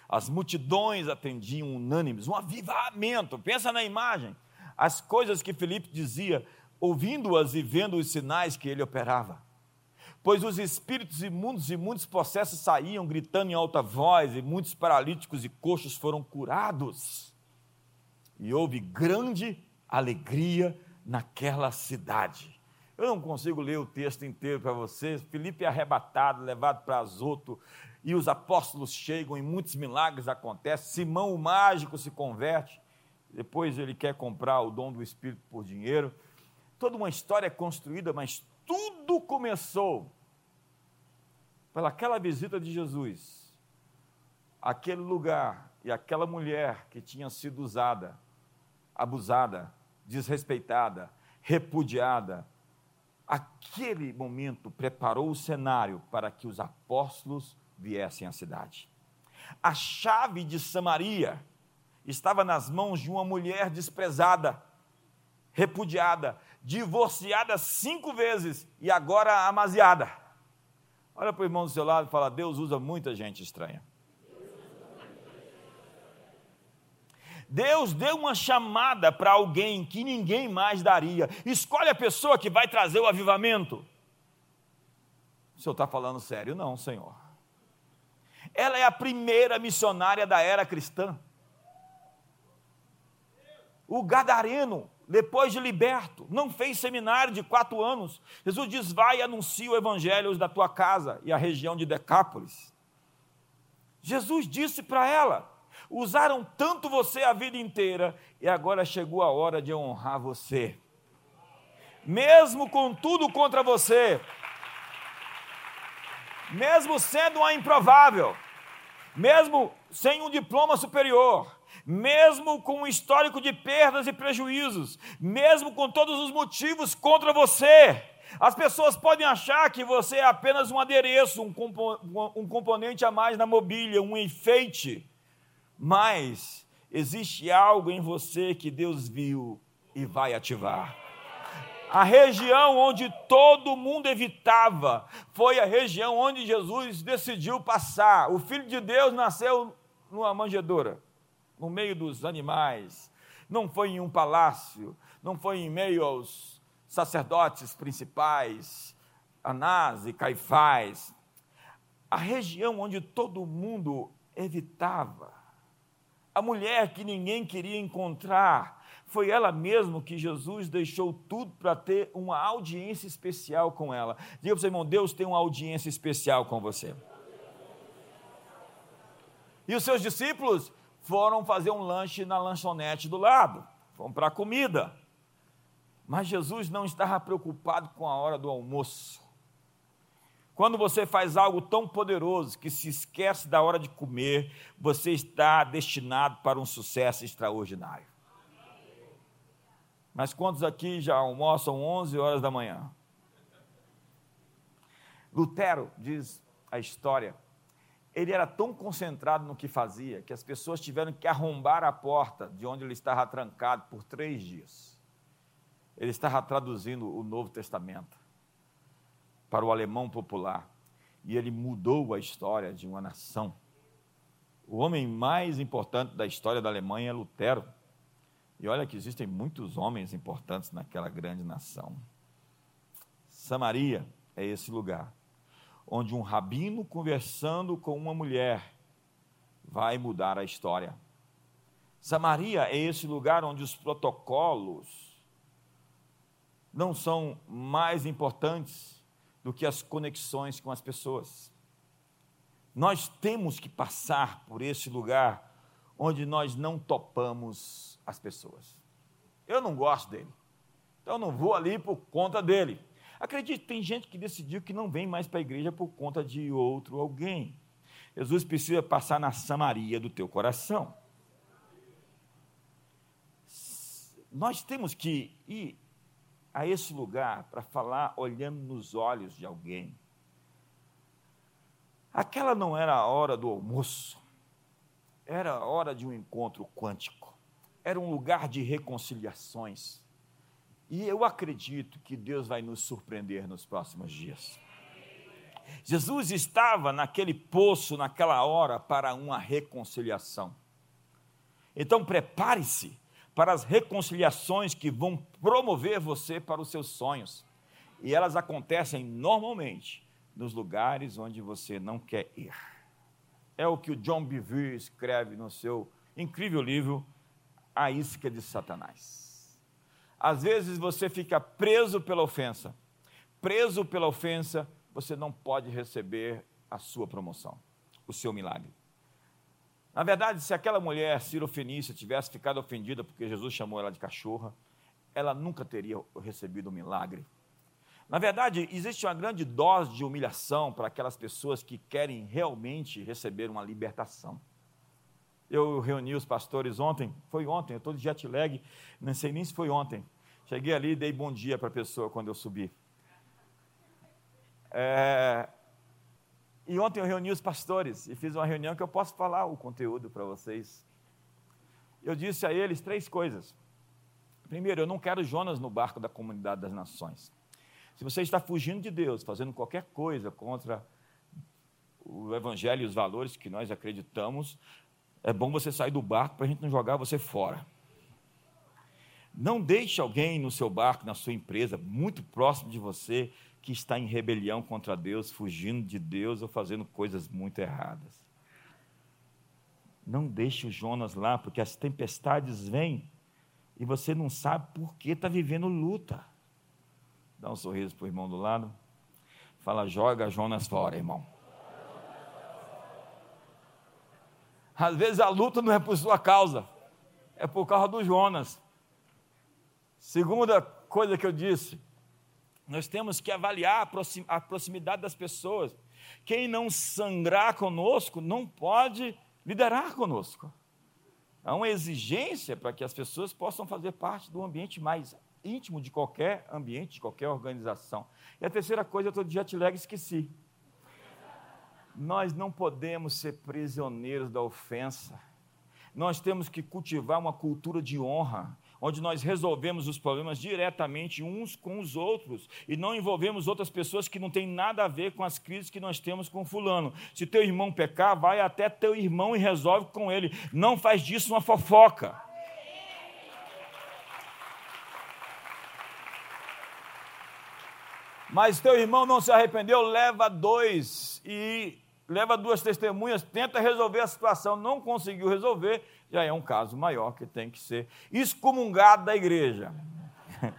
As multidões atendiam unânimes, um avivamento. Pensa na imagem as coisas que Felipe dizia, ouvindo-as e vendo os sinais que ele operava. Pois os espíritos imundos e muitos possessos saíam gritando em alta voz, e muitos paralíticos e coxos foram curados. E houve grande alegria naquela cidade. Eu não consigo ler o texto inteiro para vocês. Felipe é arrebatado, levado para Azoto, e os apóstolos chegam e muitos milagres acontecem. Simão, o mágico, se converte depois ele quer comprar o dom do Espírito por dinheiro. Toda uma história é construída, mas tudo começou pelaquela visita de Jesus, aquele lugar e aquela mulher que tinha sido usada, abusada, desrespeitada, repudiada. Aquele momento preparou o cenário para que os apóstolos viessem à cidade. A chave de Samaria estava nas mãos de uma mulher desprezada, repudiada, divorciada cinco vezes e agora amaziada. Olha para o irmão do seu lado e fala: Deus usa muita gente estranha. Deus deu uma chamada para alguém que ninguém mais daria. Escolhe a pessoa que vai trazer o avivamento. O senhor está falando sério? Não, Senhor. Ela é a primeira missionária da era cristã. O gadareno, depois de liberto, não fez seminário de quatro anos. Jesus diz: vai e anuncia o evangelho da tua casa e a região de Decápolis. Jesus disse para ela: usaram tanto você a vida inteira e agora chegou a hora de honrar você. Mesmo com tudo contra você, mesmo sendo uma improvável, mesmo sem um diploma superior, mesmo com um histórico de perdas e prejuízos, mesmo com todos os motivos contra você. As pessoas podem achar que você é apenas um adereço, um, compo um componente a mais na mobília, um enfeite, mas existe algo em você que Deus viu e vai ativar. A região onde todo mundo evitava foi a região onde Jesus decidiu passar. O Filho de Deus nasceu numa manjedoura no meio dos animais, não foi em um palácio, não foi em meio aos sacerdotes principais, Anás e Caifás, a região onde todo mundo evitava. A mulher que ninguém queria encontrar, foi ela mesma que Jesus deixou tudo para ter uma audiência especial com ela. Diga para o seu irmão, Deus tem uma audiência especial com você. E os seus discípulos foram fazer um lanche na lanchonete do lado, comprar comida. Mas Jesus não estava preocupado com a hora do almoço. Quando você faz algo tão poderoso que se esquece da hora de comer, você está destinado para um sucesso extraordinário. Mas quantos aqui já almoçam 11 horas da manhã? Lutero, diz a história, ele era tão concentrado no que fazia que as pessoas tiveram que arrombar a porta de onde ele estava trancado por três dias. Ele estava traduzindo o Novo Testamento para o alemão popular e ele mudou a história de uma nação. O homem mais importante da história da Alemanha é Lutero. E olha que existem muitos homens importantes naquela grande nação. Samaria é esse lugar onde um rabino conversando com uma mulher vai mudar a história. Samaria é esse lugar onde os protocolos não são mais importantes do que as conexões com as pessoas. Nós temos que passar por esse lugar onde nós não topamos as pessoas. Eu não gosto dele, então eu não vou ali por conta dele. Acredite, tem gente que decidiu que não vem mais para a igreja por conta de outro alguém. Jesus precisa passar na Samaria do teu coração. Nós temos que ir a esse lugar para falar olhando nos olhos de alguém. Aquela não era a hora do almoço, era a hora de um encontro quântico, era um lugar de reconciliações e eu acredito que Deus vai nos surpreender nos próximos dias. Jesus estava naquele poço, naquela hora, para uma reconciliação. Então, prepare-se para as reconciliações que vão promover você para os seus sonhos. E elas acontecem normalmente nos lugares onde você não quer ir. É o que o John Bevere escreve no seu incrível livro A Isca de Satanás. Às vezes você fica preso pela ofensa. Preso pela ofensa, você não pode receber a sua promoção, o seu milagre. Na verdade, se aquela mulher Fenícia tivesse ficado ofendida porque Jesus chamou ela de cachorra, ela nunca teria recebido o um milagre. Na verdade, existe uma grande dose de humilhação para aquelas pessoas que querem realmente receber uma libertação. Eu reuni os pastores ontem, foi ontem, eu estou de jet lag, não sei nem se foi ontem. Cheguei ali e dei bom dia para a pessoa quando eu subi. É... E ontem eu reuni os pastores e fiz uma reunião que eu posso falar o conteúdo para vocês. Eu disse a eles três coisas. Primeiro, eu não quero Jonas no barco da comunidade das nações. Se você está fugindo de Deus, fazendo qualquer coisa contra o evangelho e os valores que nós acreditamos, é bom você sair do barco para a gente não jogar você fora. Não deixe alguém no seu barco, na sua empresa, muito próximo de você, que está em rebelião contra Deus, fugindo de Deus ou fazendo coisas muito erradas. Não deixe o Jonas lá, porque as tempestades vêm e você não sabe por que está vivendo luta. Dá um sorriso para o irmão do lado. Fala, joga Jonas fora, irmão. Às vezes a luta não é por sua causa, é por causa do Jonas. Segunda coisa que eu disse, nós temos que avaliar a proximidade das pessoas. Quem não sangrar conosco não pode liderar conosco. Há uma exigência para que as pessoas possam fazer parte do ambiente mais íntimo de qualquer ambiente, de qualquer organização. E a terceira coisa, eu estou de jet lag, esqueci. Nós não podemos ser prisioneiros da ofensa. Nós temos que cultivar uma cultura de honra onde nós resolvemos os problemas diretamente uns com os outros e não envolvemos outras pessoas que não têm nada a ver com as crises que nós temos com fulano. Se teu irmão pecar, vai até teu irmão e resolve com ele. Não faz disso uma fofoca. Mas teu irmão não se arrependeu, leva dois e leva duas testemunhas, tenta resolver a situação, não conseguiu resolver, já é um caso maior que tem que ser excomungado da igreja.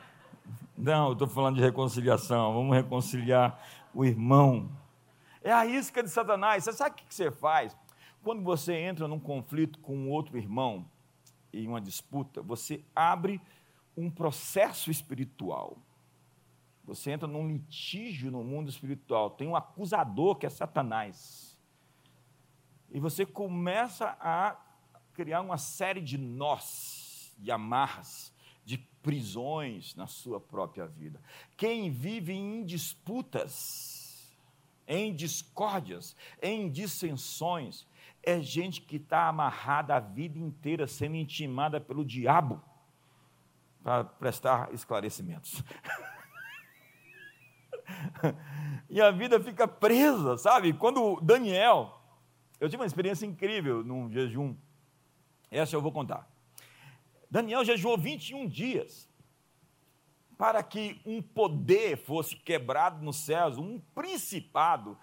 Não, eu estou falando de reconciliação, vamos reconciliar o irmão. É a isca de Satanás. Você sabe o que você faz? Quando você entra num conflito com outro irmão, em uma disputa, você abre um processo espiritual. Você entra num litígio no mundo espiritual, tem um acusador que é Satanás. E você começa a criar uma série de nós, de amarras, de prisões na sua própria vida. Quem vive em disputas, em discórdias, em dissensões, é gente que está amarrada a vida inteira, sendo intimada pelo diabo para prestar esclarecimentos. e a vida fica presa, sabe? Quando Daniel, eu tive uma experiência incrível num jejum, essa eu vou contar. Daniel jejuou 21 dias para que um poder fosse quebrado nos céus, um principado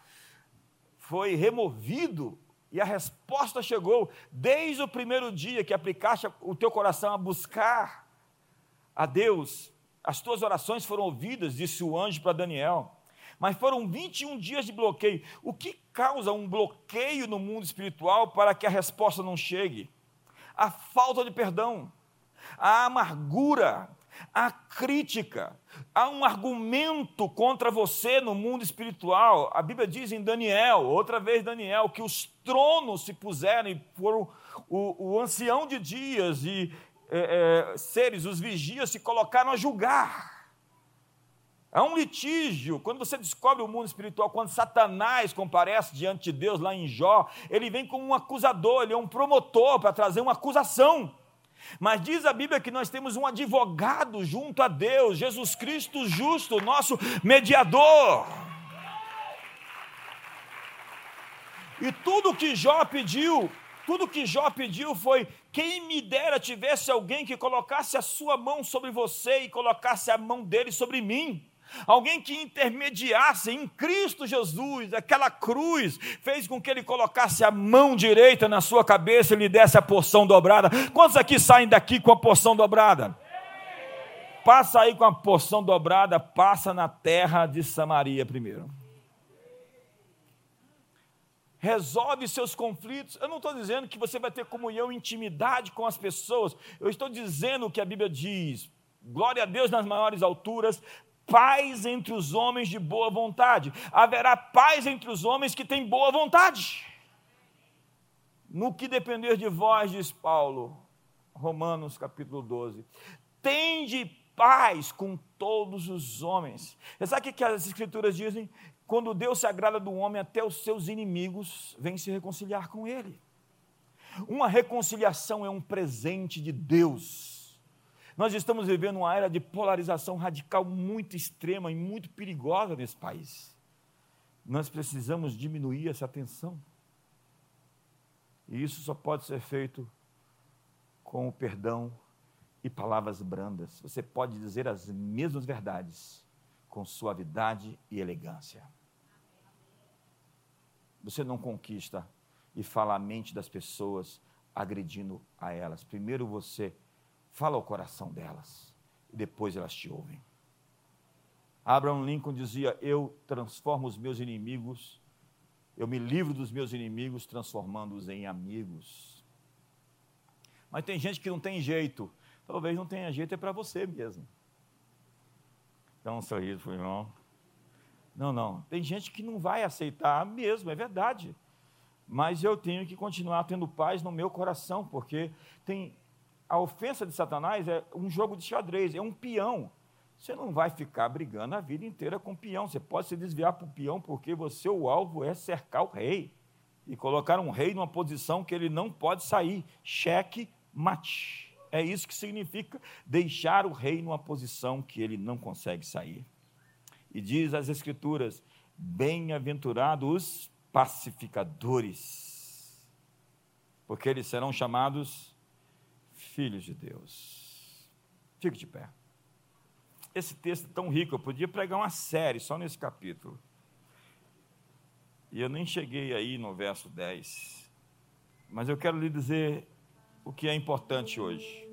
foi removido e a resposta chegou desde o primeiro dia que aplicaste o teu coração a buscar a Deus. As tuas orações foram ouvidas, disse o anjo para Daniel. Mas foram 21 dias de bloqueio. O que causa um bloqueio no mundo espiritual para que a resposta não chegue? A falta de perdão, a amargura, a crítica, há um argumento contra você no mundo espiritual. A Bíblia diz em Daniel, outra vez Daniel, que os tronos se puseram e foram o, o ancião de dias e é, é, seres, os vigias, se colocaram a julgar. Há um litígio, quando você descobre o mundo espiritual, quando Satanás comparece diante de Deus lá em Jó, ele vem como um acusador, ele é um promotor para trazer uma acusação. Mas diz a Bíblia que nós temos um advogado junto a Deus, Jesus Cristo justo, nosso mediador. E tudo que Jó pediu, tudo que Jó pediu foi: quem me dera tivesse alguém que colocasse a sua mão sobre você e colocasse a mão dele sobre mim alguém que intermediasse em Cristo Jesus, aquela cruz, fez com que ele colocasse a mão direita na sua cabeça e lhe desse a porção dobrada. Quantos aqui saem daqui com a porção dobrada? Passa aí com a porção dobrada, passa na terra de Samaria primeiro. Resolve seus conflitos. Eu não estou dizendo que você vai ter comunhão, intimidade com as pessoas. Eu estou dizendo o que a Bíblia diz. Glória a Deus nas maiores alturas, paz entre os homens de boa vontade. Haverá paz entre os homens que têm boa vontade. No que depender de vós, diz Paulo, Romanos capítulo 12, tende paz com todos os homens. Você sabe o que as escrituras dizem? Quando Deus se agrada do homem, até os seus inimigos vêm se reconciliar com ele. Uma reconciliação é um presente de Deus nós estamos vivendo uma era de polarização radical muito extrema e muito perigosa nesse país. Nós precisamos diminuir essa tensão. E isso só pode ser feito com o perdão e palavras brandas. Você pode dizer as mesmas verdades com suavidade e elegância. Você não conquista e fala a mente das pessoas agredindo a elas. Primeiro você Fala ao coração delas e depois elas te ouvem. Abraham Lincoln dizia: Eu transformo os meus inimigos, eu me livro dos meus inimigos, transformando-os em amigos. Mas tem gente que não tem jeito. Talvez não tenha jeito, é para você mesmo. Dá um sorriso irmão. Não, não. Tem gente que não vai aceitar mesmo, é verdade. Mas eu tenho que continuar tendo paz no meu coração, porque tem a ofensa de Satanás é um jogo de xadrez, é um peão. Você não vai ficar brigando a vida inteira com o peão. Você pode se desviar para o peão porque você, o alvo, é cercar o rei e colocar um rei numa posição que ele não pode sair. Cheque, mate. É isso que significa deixar o rei numa posição que ele não consegue sair. E diz as Escrituras: bem-aventurados os pacificadores, porque eles serão chamados filhos de Deus. Fique de pé. Esse texto é tão rico, eu podia pregar uma série só nesse capítulo. E eu nem cheguei aí no verso 10. Mas eu quero lhe dizer o que é importante hoje.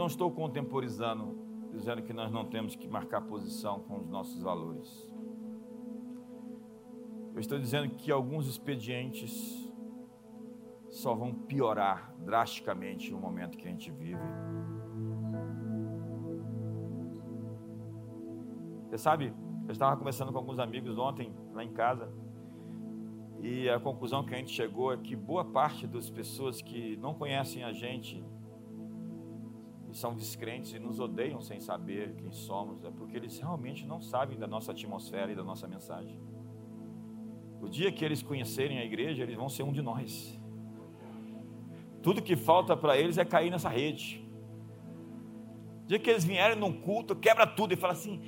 Não estou contemporizando, dizendo que nós não temos que marcar posição com os nossos valores. Eu estou dizendo que alguns expedientes só vão piorar drasticamente no momento que a gente vive. Você sabe, eu estava conversando com alguns amigos ontem lá em casa e a conclusão que a gente chegou é que boa parte das pessoas que não conhecem a gente e são descrentes e nos odeiam sem saber quem somos é porque eles realmente não sabem da nossa atmosfera e da nossa mensagem. O dia que eles conhecerem a igreja, eles vão ser um de nós. Tudo que falta para eles é cair nessa rede. O dia que eles vierem num culto, quebra tudo e fala assim: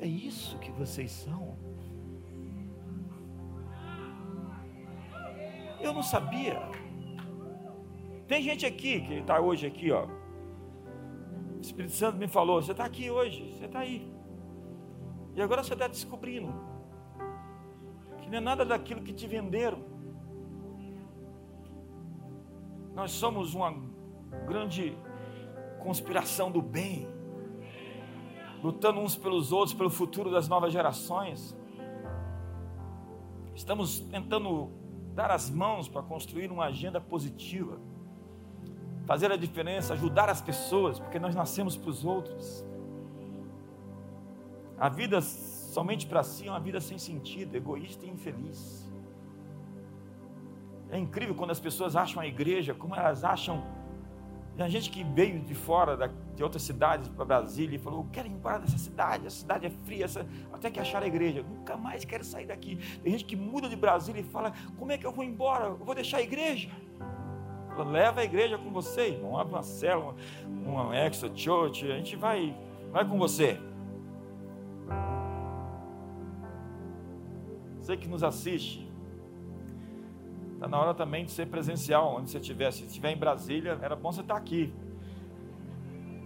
é isso que vocês são? Eu não sabia. Tem gente aqui que está hoje aqui, ó. Espírito Santo me falou: você está aqui hoje, você está aí. E agora você está descobrindo que não é nada daquilo que te venderam. Nós somos uma grande conspiração do bem, lutando uns pelos outros, pelo futuro das novas gerações. Estamos tentando dar as mãos para construir uma agenda positiva, fazer a diferença, ajudar as pessoas, porque nós nascemos para os outros. A vida somente para si é uma vida sem sentido, egoísta e infeliz. É incrível quando as pessoas acham a igreja, como elas acham. Tem gente que veio de fora, de outras cidades para Brasília e falou: quero ir embora dessa cidade, a cidade é fria, até que achar a igreja, nunca mais quero sair daqui. Tem gente que muda de Brasília e fala: como é que eu vou embora? Eu vou deixar a igreja. Leva a igreja com você, irmão. Abre uma célula, uma, extra church, a gente vai, vai com você. Você que nos assiste, Está na hora também de ser presencial, onde você estiver. Se estiver em Brasília, era bom você estar aqui.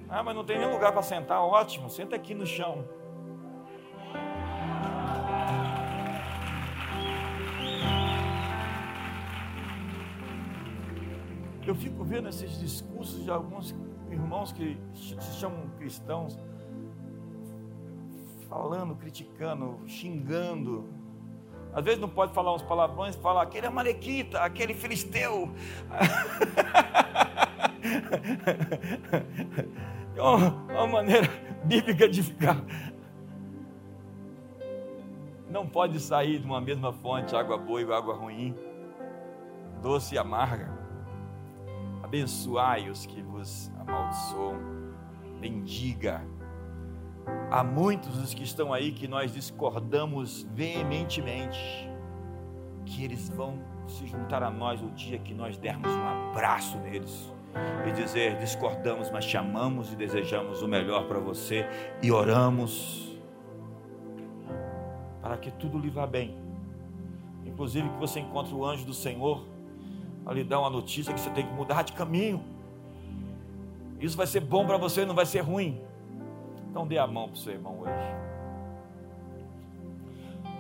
Ah, mas não tem nem lugar para sentar. Ótimo, senta aqui no chão. Eu fico vendo esses discursos de alguns irmãos que se chamam cristãos, falando, criticando, xingando, às vezes não pode falar uns palavrões, fala aquele é malequita, aquele filisteu. é uma, uma maneira bíblica de ficar. Não pode sair de uma mesma fonte água boa e água ruim, doce e amarga. Abençoai os que vos amaldiçoam. Bendiga Há muitos dos que estão aí que nós discordamos veementemente, que eles vão se juntar a nós o dia que nós dermos um abraço neles e dizer: discordamos, mas chamamos e desejamos o melhor para você e oramos para que tudo lhe vá bem. Inclusive que você encontre o anjo do Senhor para lhe dar uma notícia que você tem que mudar de caminho. Isso vai ser bom para você, não vai ser ruim. Então dê a mão para o seu irmão hoje.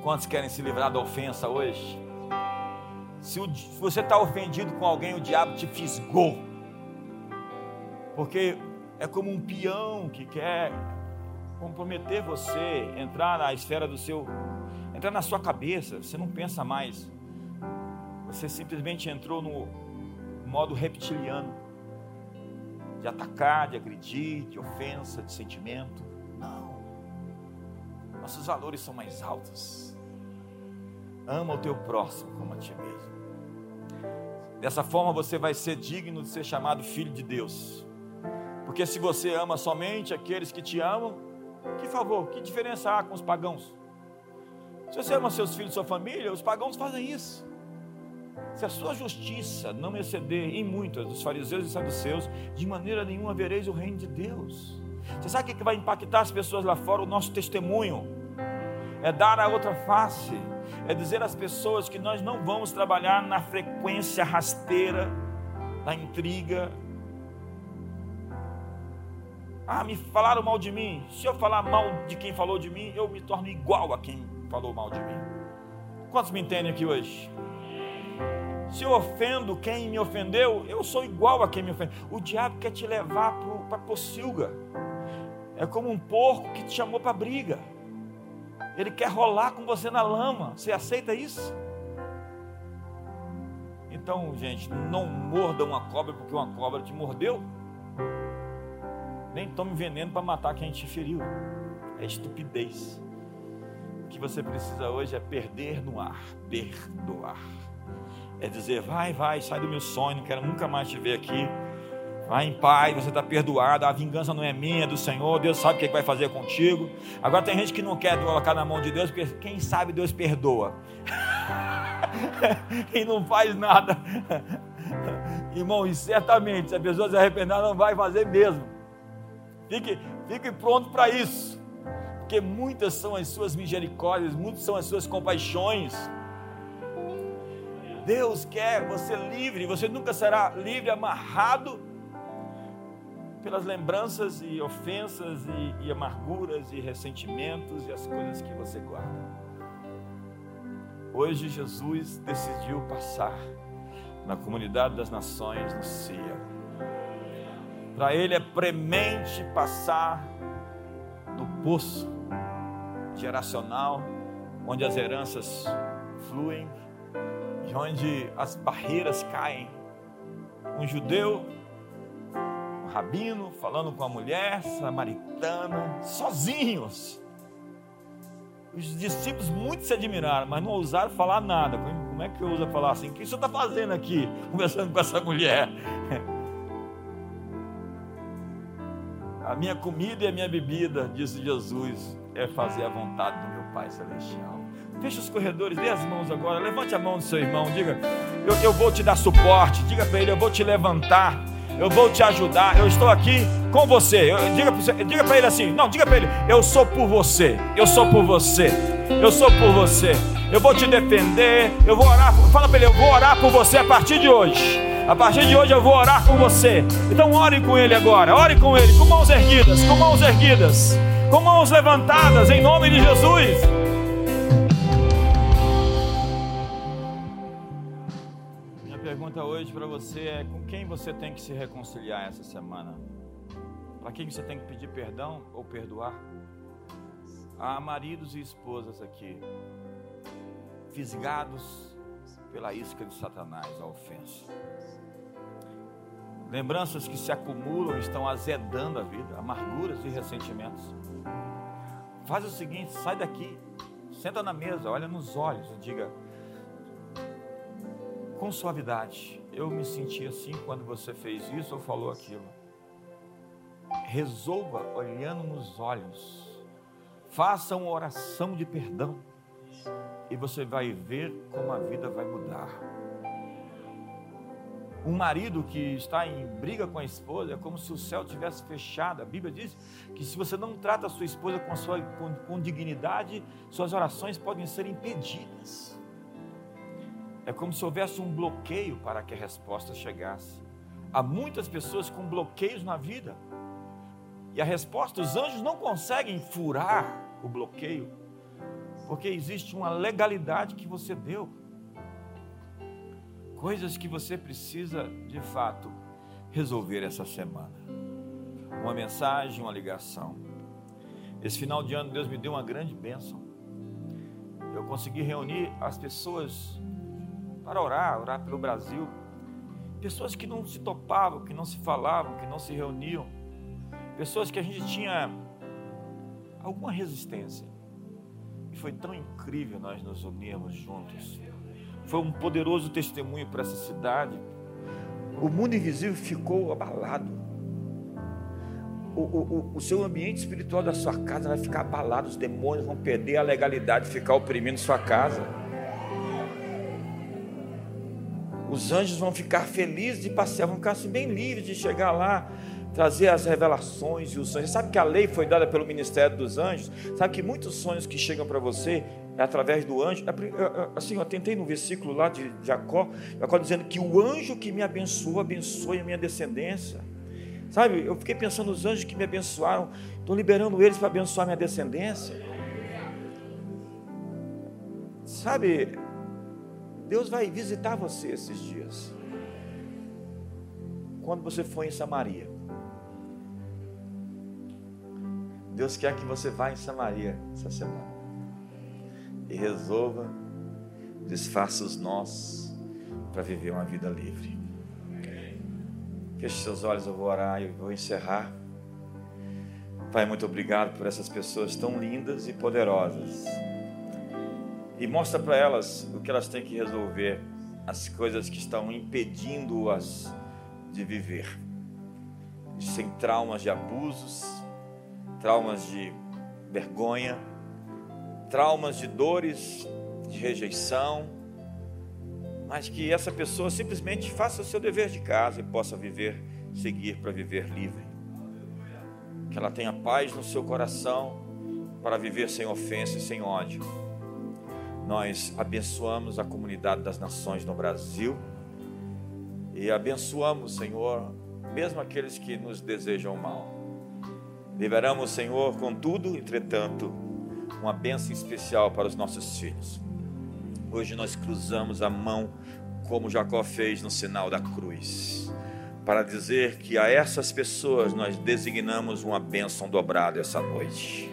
Quantos querem se livrar da ofensa hoje? Se, se você está ofendido com alguém, o diabo te fisgou. Porque é como um peão que quer comprometer você, entrar na esfera do seu, entrar na sua cabeça. Você não pensa mais. Você simplesmente entrou no modo reptiliano de atacar, de agredir, de ofensa, de sentimento. Não. Nossos valores são mais altos. Ama o teu próximo como a ti mesmo. Dessa forma você vai ser digno de ser chamado filho de Deus. Porque se você ama somente aqueles que te amam, que favor, que diferença há com os pagãos? Se você ama seus filhos, sua família, os pagãos fazem isso. Se a sua justiça não exceder em muito a dos fariseus e saduceus, de maneira nenhuma vereis o reino de Deus. Você sabe o que vai impactar as pessoas lá fora? O nosso testemunho. É dar a outra face. É dizer às pessoas que nós não vamos trabalhar na frequência rasteira, da intriga. Ah, me falaram mal de mim. Se eu falar mal de quem falou de mim, eu me torno igual a quem falou mal de mim. Quantos me entendem aqui hoje? Se eu ofendo quem me ofendeu, eu sou igual a quem me ofendeu. O diabo quer te levar para a pocilga. É como um porco que te chamou para briga. Ele quer rolar com você na lama. Você aceita isso? Então, gente, não morda uma cobra porque uma cobra te mordeu. Nem tome veneno para matar quem te feriu. É estupidez. O que você precisa hoje é perder no ar, perdoar. É dizer, vai, vai, sai do meu sonho, não quero nunca mais te ver aqui. Vai em paz, você está perdoado, a vingança não é minha, é do Senhor, Deus sabe o que vai fazer contigo. Agora tem gente que não quer colocar na mão de Deus, porque quem sabe Deus perdoa. e não faz nada. Irmão, e certamente, se a pessoa se arrepender, não vai fazer mesmo. Fique, fique pronto para isso. Porque muitas são as suas misericórdias, muitas são as suas compaixões. Deus quer você livre, você nunca será livre, amarrado pelas lembranças e ofensas e, e amarguras e ressentimentos e as coisas que você guarda. Hoje Jesus decidiu passar na comunidade das nações no CIA. Para ele é premente passar no poço geracional, onde as heranças fluem, e onde as barreiras caem. Um judeu, um rabino, falando com a mulher samaritana, sozinhos os discípulos muito se admiraram, mas não ousaram falar nada. Como é que uso falar assim? O que o senhor está fazendo aqui, conversando com essa mulher? A minha comida e a minha bebida, disse Jesus, é fazer a vontade do meu Pai Celestial. Feche os corredores, dê as mãos agora, levante a mão do seu irmão, diga: Eu, eu vou te dar suporte, diga para ele: Eu vou te levantar eu vou te ajudar, eu estou aqui com você. Eu, diga para ele assim: não, diga para ele, eu sou por você, eu sou por você, eu sou por você. Eu vou te defender, eu vou orar. Fala para ele, eu vou orar por você a partir de hoje. A partir de hoje eu vou orar por você. Então ore com ele agora, ore com ele, com mãos erguidas, com mãos erguidas, com mãos levantadas, em nome de Jesus. Pergunta hoje para você é: com quem você tem que se reconciliar essa semana? Para quem você tem que pedir perdão ou perdoar? Há maridos e esposas aqui, fisgados pela isca de Satanás, a ofensa. Lembranças que se acumulam estão azedando a vida, amarguras e ressentimentos. Faz o seguinte: sai daqui, senta na mesa, olha nos olhos e diga com suavidade. Eu me senti assim quando você fez isso ou falou aquilo. Resolva olhando nos olhos. Faça uma oração de perdão. E você vai ver como a vida vai mudar. Um marido que está em briga com a esposa é como se o céu tivesse fechado. A Bíblia diz que se você não trata a sua esposa com, sua, com, com dignidade, suas orações podem ser impedidas. É como se houvesse um bloqueio para que a resposta chegasse. Há muitas pessoas com bloqueios na vida. E a resposta, os anjos não conseguem furar o bloqueio, porque existe uma legalidade que você deu. Coisas que você precisa, de fato, resolver essa semana. Uma mensagem, uma ligação. Esse final de ano, Deus me deu uma grande bênção. Eu consegui reunir as pessoas para orar, orar pelo Brasil. Pessoas que não se topavam, que não se falavam, que não se reuniam. Pessoas que a gente tinha alguma resistência. E foi tão incrível nós nos unirmos juntos. Foi um poderoso testemunho para essa cidade. O mundo invisível ficou abalado. O, o, o, seu ambiente espiritual da sua casa vai ficar abalado, os demônios vão perder a legalidade de ficar oprimindo sua casa. Os anjos vão ficar felizes de passear, vão ficar assim, bem livres de chegar lá, trazer as revelações e os sonhos. Sabe que a lei foi dada pelo ministério dos anjos? Sabe que muitos sonhos que chegam para você é através do anjo. Assim, eu tentei no versículo lá de Jacó, Jacó dizendo que o anjo que me abençoa, abençoe a minha descendência. Sabe, eu fiquei pensando nos anjos que me abençoaram, estou liberando eles para abençoar minha descendência. Sabe, Deus vai visitar você esses dias. Quando você for em Samaria. Deus quer que você vá em Samaria essa semana. E resolva, desfaça os nós, para viver uma vida livre. Feche seus olhos, eu vou orar e vou encerrar. Pai, muito obrigado por essas pessoas tão lindas e poderosas. E mostra para elas o que elas têm que resolver, as coisas que estão impedindo-as de viver. Sem traumas de abusos, traumas de vergonha, traumas de dores, de rejeição, mas que essa pessoa simplesmente faça o seu dever de casa e possa viver, seguir para viver livre. Que ela tenha paz no seu coração para viver sem ofensa e sem ódio. Nós abençoamos a comunidade das nações no Brasil e abençoamos, Senhor, mesmo aqueles que nos desejam mal. Liberamos, Senhor, contudo, entretanto, uma bênção especial para os nossos filhos. Hoje nós cruzamos a mão, como Jacó fez no sinal da cruz, para dizer que a essas pessoas nós designamos uma bênção dobrada essa noite.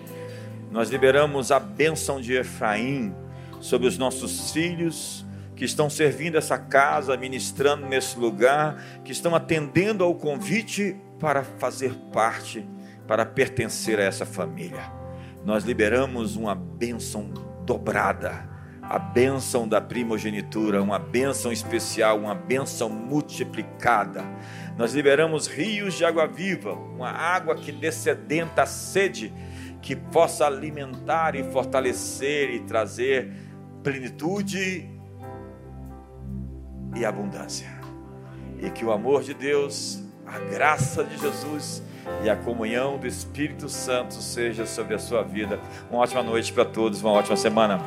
Nós liberamos a bênção de Efraim sobre os nossos filhos, que estão servindo essa casa, ministrando nesse lugar, que estão atendendo ao convite para fazer parte para pertencer a essa família. Nós liberamos uma bênção dobrada, a bênção da primogenitura, uma bênção especial, uma bênção multiplicada. Nós liberamos rios de água viva, uma água que descedenta a sede, que possa alimentar e fortalecer e trazer plenitude e abundância. E que o amor de Deus, a graça de Jesus, e a comunhão do Espírito Santo seja sobre a sua vida. Uma ótima noite para todos, uma ótima semana.